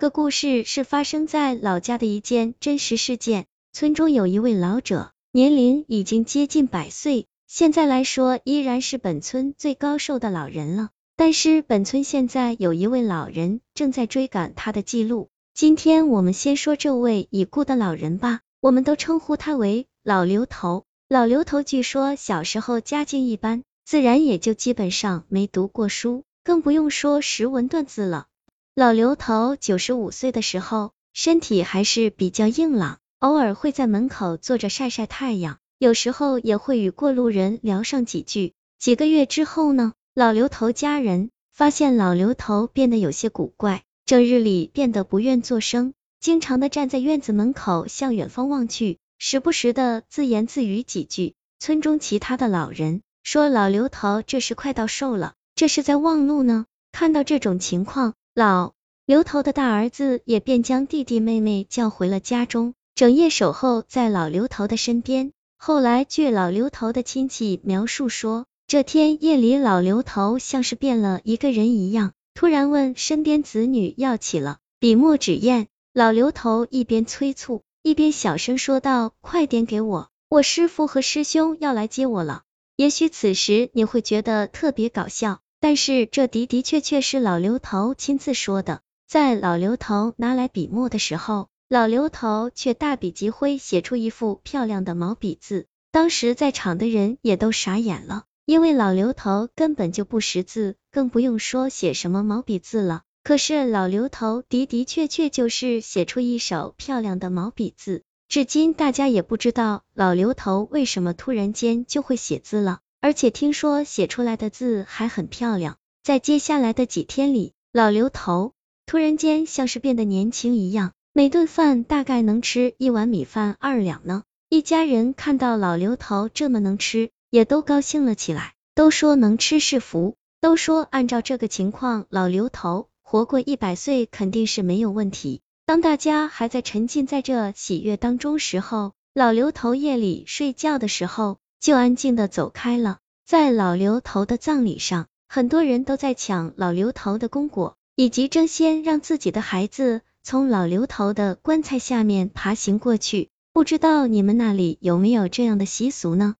个故事是发生在老家的一件真实事件。村中有一位老者，年龄已经接近百岁，现在来说依然是本村最高寿的老人了。但是本村现在有一位老人正在追赶他的记录。今天我们先说这位已故的老人吧，我们都称呼他为老刘头。老刘头据说小时候家境一般，自然也就基本上没读过书。更不用说识文断字了。老刘头九十五岁的时候，身体还是比较硬朗，偶尔会在门口坐着晒晒太阳，有时候也会与过路人聊上几句。几个月之后呢，老刘头家人发现老刘头变得有些古怪，整日里变得不愿作声，经常的站在院子门口向远方望去，时不时的自言自语几句。村中其他的老人说，老刘头这是快到寿了。这是在望路呢。看到这种情况，老刘头的大儿子也便将弟弟妹妹叫回了家中，整夜守候在老刘头的身边。后来据老刘头的亲戚描述说，这天夜里老刘头像是变了一个人一样，突然问身边子女要起了笔墨纸砚。老刘头一边催促，一边小声说道：“快点给我，我师傅和师兄要来接我了。”也许此时你会觉得特别搞笑。但是这的的确确是老刘头亲自说的。在老刘头拿来笔墨的时候，老刘头却大笔疾挥，写出一副漂亮的毛笔字。当时在场的人也都傻眼了，因为老刘头根本就不识字，更不用说写什么毛笔字了。可是老刘头的的确确就是写出一手漂亮的毛笔字，至今大家也不知道老刘头为什么突然间就会写字了。而且听说写出来的字还很漂亮，在接下来的几天里，老刘头突然间像是变得年轻一样，每顿饭大概能吃一碗米饭二两呢。一家人看到老刘头这么能吃，也都高兴了起来，都说能吃是福，都说按照这个情况，老刘头活过一百岁肯定是没有问题。当大家还在沉浸在这喜悦当中时候，老刘头夜里睡觉的时候。就安静的走开了。在老刘头的葬礼上，很多人都在抢老刘头的公果，以及争先让自己的孩子从老刘头的棺材下面爬行过去。不知道你们那里有没有这样的习俗呢？